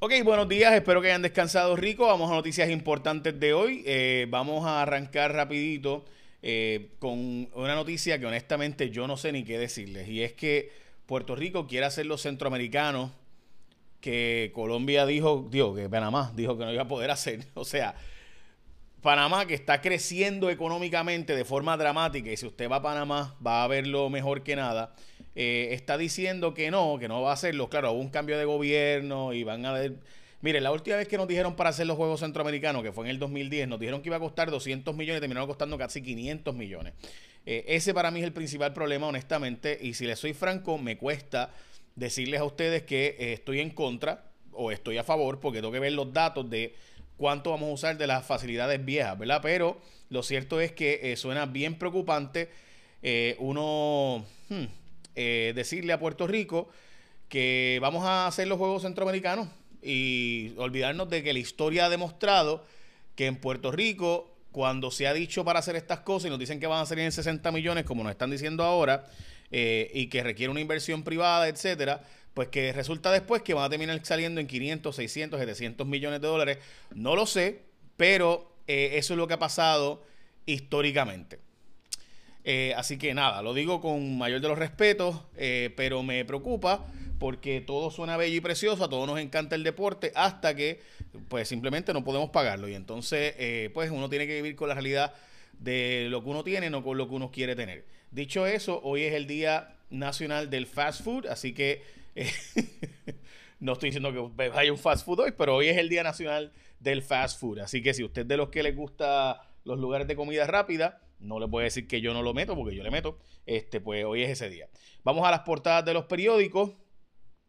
Ok, buenos días, espero que hayan descansado rico. Vamos a noticias importantes de hoy. Eh, vamos a arrancar rapidito eh, con una noticia que honestamente yo no sé ni qué decirles. Y es que Puerto Rico quiere hacer los centroamericanos que Colombia dijo, digo, que Panamá dijo que no iba a poder hacer. O sea, Panamá que está creciendo económicamente de forma dramática y si usted va a Panamá va a verlo mejor que nada. Eh, está diciendo que no, que no va a hacerlo. Claro, hubo un cambio de gobierno y van a ver... Mire, la última vez que nos dijeron para hacer los Juegos Centroamericanos, que fue en el 2010, nos dijeron que iba a costar 200 millones y terminaron costando casi 500 millones. Eh, ese para mí es el principal problema, honestamente, y si les soy franco, me cuesta decirles a ustedes que eh, estoy en contra o estoy a favor, porque tengo que ver los datos de cuánto vamos a usar de las facilidades viejas, ¿verdad? Pero lo cierto es que suena bien preocupante. uno, hmm, eh, decirle a Puerto Rico que vamos a hacer los Juegos Centroamericanos y olvidarnos de que la historia ha demostrado que en Puerto Rico, cuando se ha dicho para hacer estas cosas y nos dicen que van a salir en 60 millones, como nos están diciendo ahora, eh, y que requiere una inversión privada, etcétera, pues que resulta después que van a terminar saliendo en 500, 600, 700 millones de dólares. No lo sé, pero eh, eso es lo que ha pasado históricamente. Eh, así que nada, lo digo con mayor de los respetos, eh, pero me preocupa porque todo suena bello y precioso, a todos nos encanta el deporte, hasta que pues simplemente no podemos pagarlo. Y entonces, eh, pues uno tiene que vivir con la realidad de lo que uno tiene, no con lo que uno quiere tener. Dicho eso, hoy es el Día Nacional del Fast Food, así que no estoy diciendo que haya un fast food hoy, pero hoy es el Día Nacional del Fast Food. Así que si usted es de los que les gusta los lugares de comida rápida, no le voy decir que yo no lo meto, porque yo le meto. Este, pues hoy es ese día. Vamos a las portadas de los periódicos.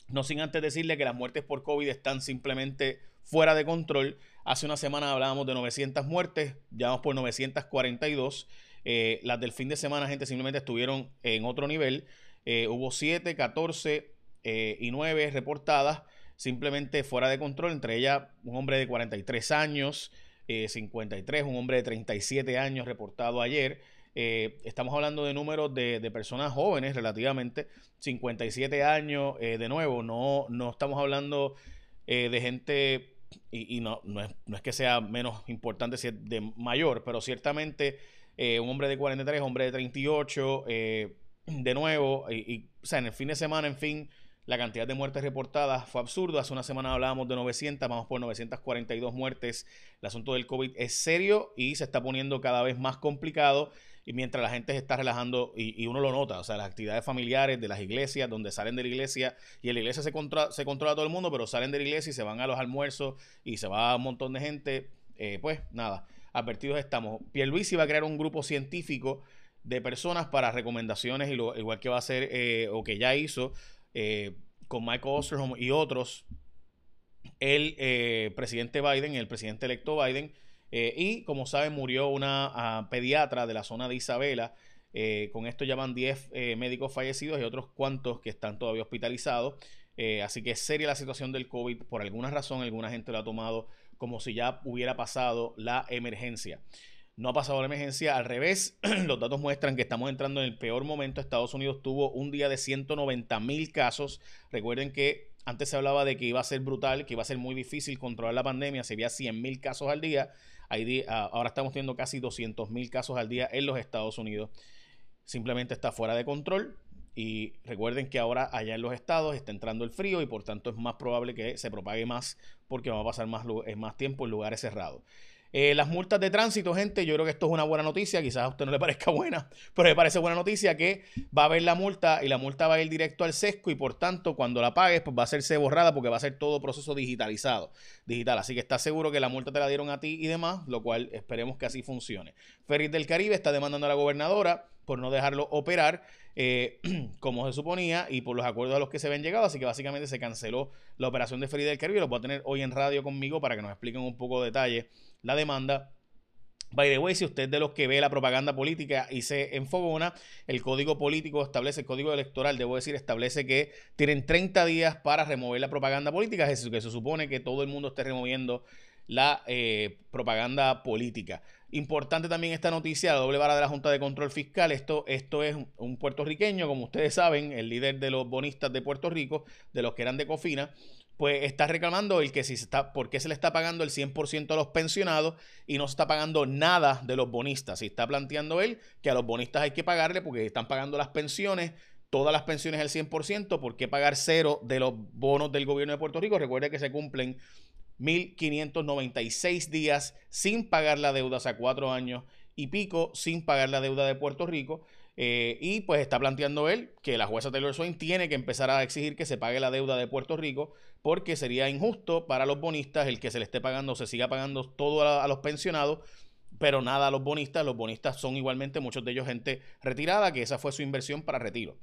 No sin antes decirle que las muertes por COVID están simplemente fuera de control. Hace una semana hablábamos de 900 muertes, ya vamos por 942. Eh, las del fin de semana, gente, simplemente estuvieron en otro nivel. Eh, hubo 7, 14 eh, y 9 reportadas, simplemente fuera de control. Entre ellas, un hombre de 43 años, 53, eh, un hombre de 37 años reportado ayer. Eh, estamos hablando de números de, personas jóvenes relativamente, 57 años, eh, de nuevo, no, no estamos hablando de gente, y, no, no es, que sea menos importante si es de mayor, pero ciertamente un hombre de 43, hombre de 38, de nuevo, y, o sea, en el fin de semana, en fin, la cantidad de muertes reportadas fue absurdo. Hace una semana hablábamos de 900, vamos por 942 muertes. El asunto del COVID es serio y se está poniendo cada vez más complicado. Y mientras la gente se está relajando, y, uno lo nota, o sea, las actividades familiares de las iglesias, donde salen de la iglesia, y en la iglesia se, se controla todo el mundo, pero salen de la iglesia y se van a los almuerzos y se va un montón de gente. Eh, pues nada, advertidos estamos. Pierluisi va a crear un grupo científico de personas para recomendaciones, igual que va a hacer, eh, o que ya hizo, eh, con Michael Osterholm y otros, el eh, presidente Biden, el presidente electo Biden, eh, y como saben murió una ah, pediatra de la zona de Isabela. con esto ya van 10 médicos fallecidos y otros cuantos que están todavía hospitalizados. así que es seria la situación del COVID. Por alguna razón, alguna gente lo ha tomado como si ya hubiera pasado la emergencia. No ha pasado la emergencia, al revés, los datos muestran que estamos entrando en el peor momento. Estados Unidos tuvo un día de 190 mil casos. Recuerden que antes se hablaba de que iba a ser brutal, que iba a ser muy difícil controlar la pandemia, se veía 100 mil casos al día. Ah, ahora estamos teniendo casi 200 mil casos al día en los Estados Unidos. Simplemente está fuera de control. Y recuerden que ahora allá en los estados está entrando el frío y por tanto es más probable que se propague más porque va a pasar más, más tiempo en lugares cerrados. Eh, las multas de tránsito, gente, yo creo que esto es una buena noticia, quizás a usted no le parezca buena, pero me parece buena noticia que va a haber la multa y la multa va a ir directo al sesco y por tanto cuando la pagues pues va a hacerse borrada porque va a ser todo proceso digitalizado, digital, así que estás seguro que la multa te la dieron a ti y demás, lo cual esperemos que así funcione. Ferris del Caribe está demandando a la gobernadora por no dejarlo operar eh, como se suponía y por los acuerdos a los que se ven llegado, así que básicamente se canceló la operación de Ferris del Caribe, lo voy a tener hoy en radio conmigo para que nos expliquen un poco de detalle la demanda. By the way, si usted es de los que ve la propaganda política y se enfogona, el código político establece, el código electoral, debo decir, establece que tienen 30 días para remover la propaganda política, es decir, que se supone que todo el mundo esté removiendo la eh, propaganda política. Importante también esta noticia, la doble vara de la Junta de Control Fiscal. Esto, esto es un puertorriqueño, como ustedes saben, el líder de los bonistas de Puerto Rico, de los que eran de Cofina, pues está reclamando el que si se está, por qué se le está pagando el 100% a los pensionados y no se está pagando nada de los bonistas. Y está planteando él que a los bonistas hay que pagarle porque están pagando las pensiones, todas las pensiones al 100%, ¿por qué pagar cero de los bonos del gobierno de Puerto Rico? Recuerde que se cumplen 1.596 días sin pagar la deuda, o cuatro años y pico sin pagar la deuda de Puerto Rico. Eh, y pues está planteando él que la jueza Taylor Swain tiene que empezar a exigir que se pague la deuda de Puerto Rico porque sería injusto para los bonistas el que se le esté pagando, se siga pagando todo a, a los pensionados pero nada a los bonistas. Los bonistas son igualmente muchos de ellos gente retirada, que esa fue su inversión para retiro.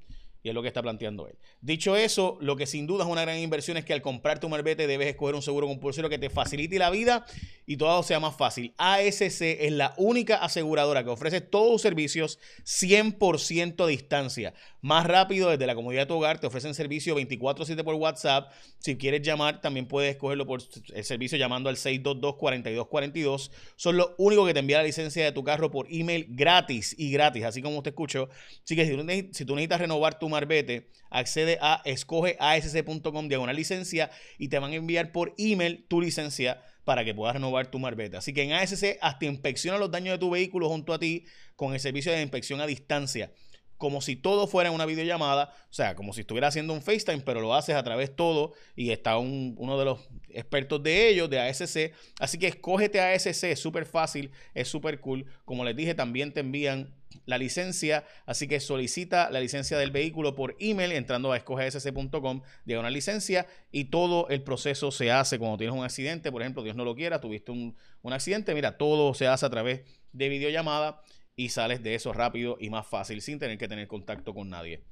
Y es lo que está planteando él. Dicho eso, lo que sin duda es una gran inversión es que al comprar tu marbete debes escoger un seguro compulsorio que te facilite la vida y todo sea más fácil. ASC es la única aseguradora que ofrece todos los servicios 100% a distancia. Más rápido desde la comodidad de tu hogar, te ofrecen servicio 24/7 por WhatsApp. Si quieres llamar, también puedes escogerlo por el servicio llamando al 622-4242. Son los únicos que te envían la licencia de tu carro por email gratis y gratis, así como usted escuchó. Así que si tú necesitas renovar tu marbete, accede a escogeasc.com diagonal licencia y te van a enviar por email tu licencia para que puedas renovar tu marbete. Así que en ASC hasta inspecciona los daños de tu vehículo junto a ti con el servicio de inspección a distancia como si todo fuera una videollamada, o sea, como si estuviera haciendo un FaceTime, pero lo haces a través todo y está uno de los expertos de ellos, de ASC. Así que escógete ASC, es súper fácil, es súper cool. Como les dije, también te envían la licencia, así que solicita la licencia del vehículo por email entrando a escogesc.com de una licencia y todo el proceso se hace cuando tienes un accidente, por ejemplo, Dios no lo quiera, tuviste un, un accidente, mira, todo se hace a través de videollamada y sales de eso rápido y más fácil sin tener que tener contacto con nadie.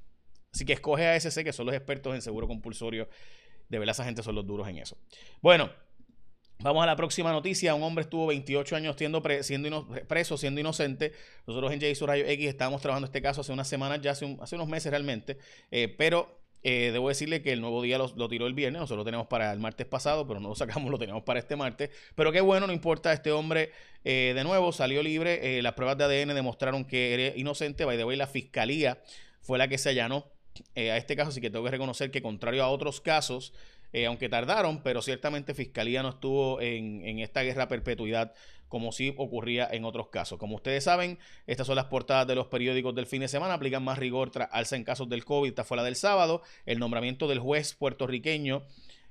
Así que escoge a SC, que son los expertos en seguro compulsorio. De verdad, esa gente son los duros en eso. Bueno, Vamos a la próxima noticia. Un hombre estuvo 28 años siendo, preso, siendo inocente. Nosotros en J. Rayo X estábamos trabajando este caso hace unas semanas, ya hace, hace unos meses realmente. Eh, pero eh, debo decirle que el nuevo día lo, tiró el viernes, nosotros lo tenemos para el martes pasado, pero no lo sacamos, lo tenemos para este martes. Pero qué bueno, no importa, este hombre eh, de nuevo salió libre, eh, las pruebas de ADN demostraron que era inocente, by the way, la fiscalía fue la que se allanó a este caso, así que tengo que reconocer que contrario a otros casos, aunque tardaron, pero ciertamente Fiscalía no estuvo en, en esta guerra perpetuidad como sí ocurría en otros casos. Como ustedes saben, estas son las portadas de los periódicos del fin de semana, aplican más rigor tras alza en casos del COVID, esta fue la del sábado, el nombramiento del juez puertorriqueño.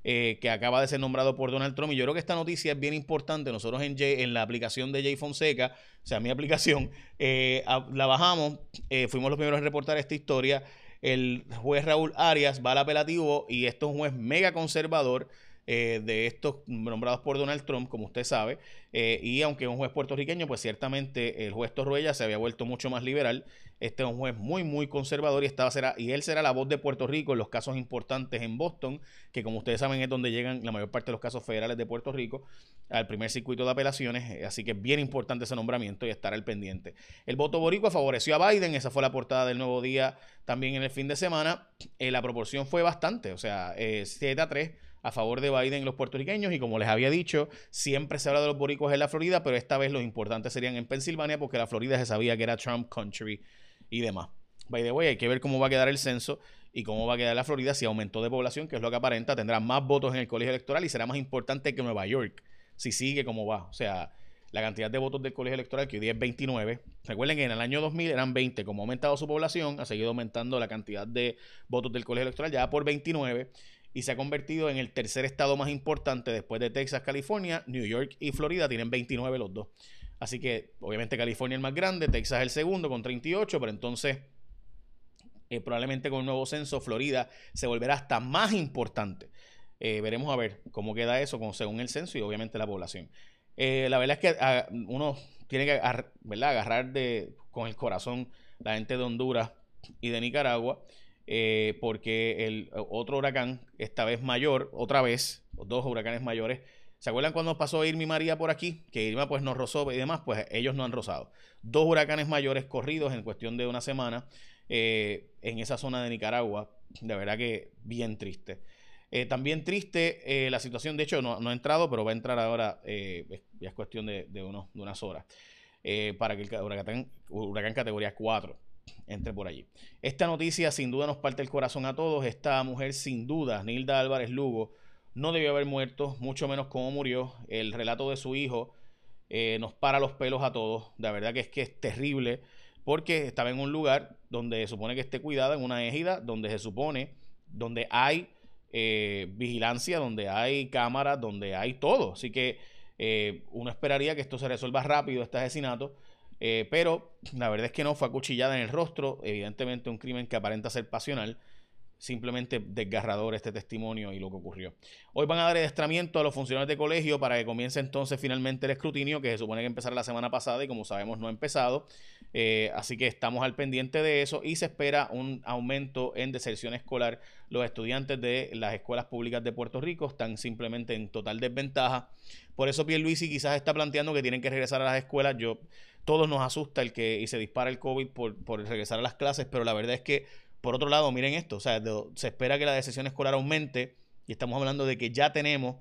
Eh, que acaba de ser nombrado por Donald Trump. Y yo creo que esta noticia es bien importante. Nosotros en, en la aplicación de Jay Fonseca, o sea, mi aplicación, eh, la bajamos, eh, fuimos los primeros en reportar esta historia. El juez Raúl Arias va al apelativo y esto es un juez mega conservador eh, de estos nombrados por Donald Trump, como usted sabe, eh, y aunque es un juez puertorriqueño, pues ciertamente el juez Torruella se había vuelto mucho más liberal. Este es un juez muy, muy conservador y, estaba, será, y él será la voz de Puerto Rico en los casos importantes en Boston, que como ustedes saben es donde llegan la mayor parte de los casos federales de Puerto Rico al primer circuito de apelaciones, eh, así que es bien importante ese nombramiento y estar al pendiente. El voto boricua favoreció a Biden, esa fue la portada del nuevo día también en el fin de semana. la proporción fue bastante, o sea, 7 a 3 a favor de Biden y los puertorriqueños. Y como les había dicho, siempre se habla de los boricuas en la Florida, pero esta vez los importantes serían en Pensilvania porque la Florida se sabía que era Trump Country y demás. By the way, hay que ver cómo va a quedar el censo y cómo va a quedar la Florida si aumentó de población, que es lo que aparenta, tendrá más votos en el colegio electoral y será más importante que Nueva York, si sigue como va. O sea, la cantidad de votos del colegio electoral, que hoy día es 29. Recuerden que en el año 2000 eran 20, como ha aumentado su población, ha seguido aumentando la cantidad de votos del colegio electoral ya por 29 y se ha convertido en el tercer estado más importante después de Texas, California, New York y Florida tienen 29 los dos. Así que obviamente California es el más grande, Texas es el segundo con 38, pero entonces eh, probablemente con el nuevo censo Florida se volverá hasta más importante. Eh, veremos a ver cómo queda eso con, según el censo y obviamente la población. Eh, la verdad es que ah, uno tiene que agarrar de, con el corazón la gente de Honduras y de Nicaragua. Eh, porque el otro huracán, esta vez mayor, otra vez, dos huracanes mayores, ¿se acuerdan cuando pasó Irma y María por aquí? Que Irma pues nos rozó y demás, pues ellos no han rozado. Dos huracanes mayores corridos en cuestión de una semana eh, en esa zona de Nicaragua, de verdad que bien triste. Eh, también triste la situación, de hecho no, ha entrado, pero va a entrar ahora, ya es cuestión de, de, unos, de unas horas, para que el huracán, huracán categoría 4 entre por allí. Esta noticia sin duda nos parte el corazón a todos. Esta mujer sin duda, Nilda Álvarez Lugo, no debió haber muerto, mucho menos cómo murió. El relato de su hijo eh, nos para los pelos a todos. De verdad que es que es terrible porque estaba en un lugar donde se supone que esté cuidada, en una ejida, donde se supone, donde hay eh, vigilancia, donde hay cámaras, donde hay todo. Así que eh, uno esperaría que esto se resuelva rápido, este asesinato. Pero la verdad es que no, fue acuchillada en el rostro, evidentemente un crimen que aparenta ser pasional simplemente desgarrador este testimonio y lo que ocurrió. Hoy van a dar adiestramiento a los funcionarios de colegio para que comience entonces finalmente el escrutinio, que se supone que empezará la semana pasada y como sabemos no ha empezado. Eh, así que estamos al pendiente de eso y se espera un aumento en deserción escolar. Los estudiantes de las escuelas públicas de Puerto Rico están simplemente en total desventaja. Por eso Pierluisi quizás está planteando que tienen que regresar a las escuelas. Yo, todos nos asusta el que y se dispara el COVID por, por regresar a las clases, pero la verdad es que por otro lado, miren esto, o sea, se espera que la deserción escolar aumente y estamos hablando de que ya tenemos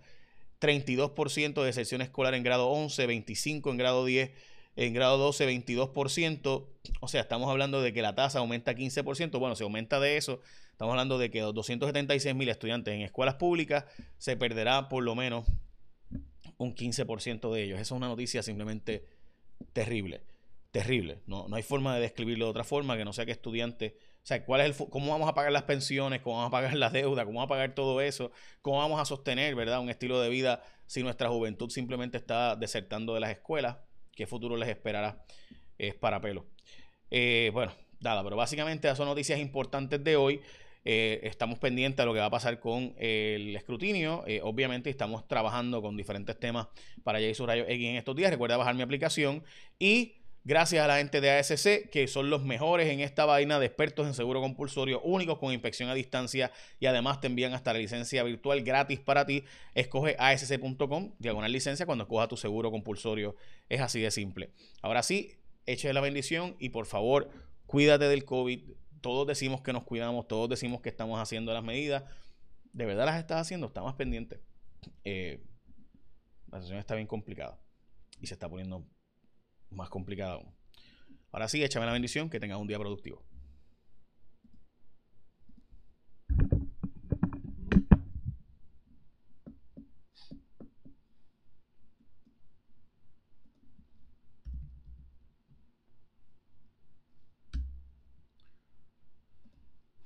32% de deserción escolar en grado 11, 25 en grado 10, en grado 12 22%, o sea, estamos hablando de que la tasa aumenta 15%, bueno, si aumenta de eso, estamos hablando de que los 276 mil estudiantes en escuelas públicas se perderá por lo menos un 15% de ellos. Esa es una noticia simplemente terrible, terrible. No, no hay forma de describirlo de otra forma que no sea que estudiantes o sea, ¿cuál es el, ¿cómo vamos a pagar las pensiones? ¿Cómo vamos a pagar la deuda? ¿Cómo vamos a pagar todo eso? ¿Cómo vamos a sostener, verdad, un estilo de vida si nuestra juventud simplemente está desertando de las escuelas? ¿Qué futuro les esperará? Es para pelo. Eh, bueno, nada, pero básicamente esas son noticias importantes de hoy. Eh, estamos pendientes a lo que va a pasar con el escrutinio. Eh, obviamente estamos trabajando con diferentes temas para Jason Rayo X en estos días. Recuerda bajar mi aplicación y Gracias a la gente de ASC, que son los mejores en esta vaina de expertos en seguro compulsorio, únicos con inspección a distancia y además te envían hasta la licencia virtual gratis para ti. Escoge asc.com, diagonal licencia, cuando escoja tu seguro compulsorio. Es así de simple. Ahora sí, eche la bendición y por favor, cuídate del COVID. Todos decimos que nos cuidamos, todos decimos que estamos haciendo las medidas. ¿De verdad las estás haciendo? Está más pendiente. Eh, la situación está bien complicada y se está poniendo más complicado Ahora sí, échame la bendición, que tengas un día productivo.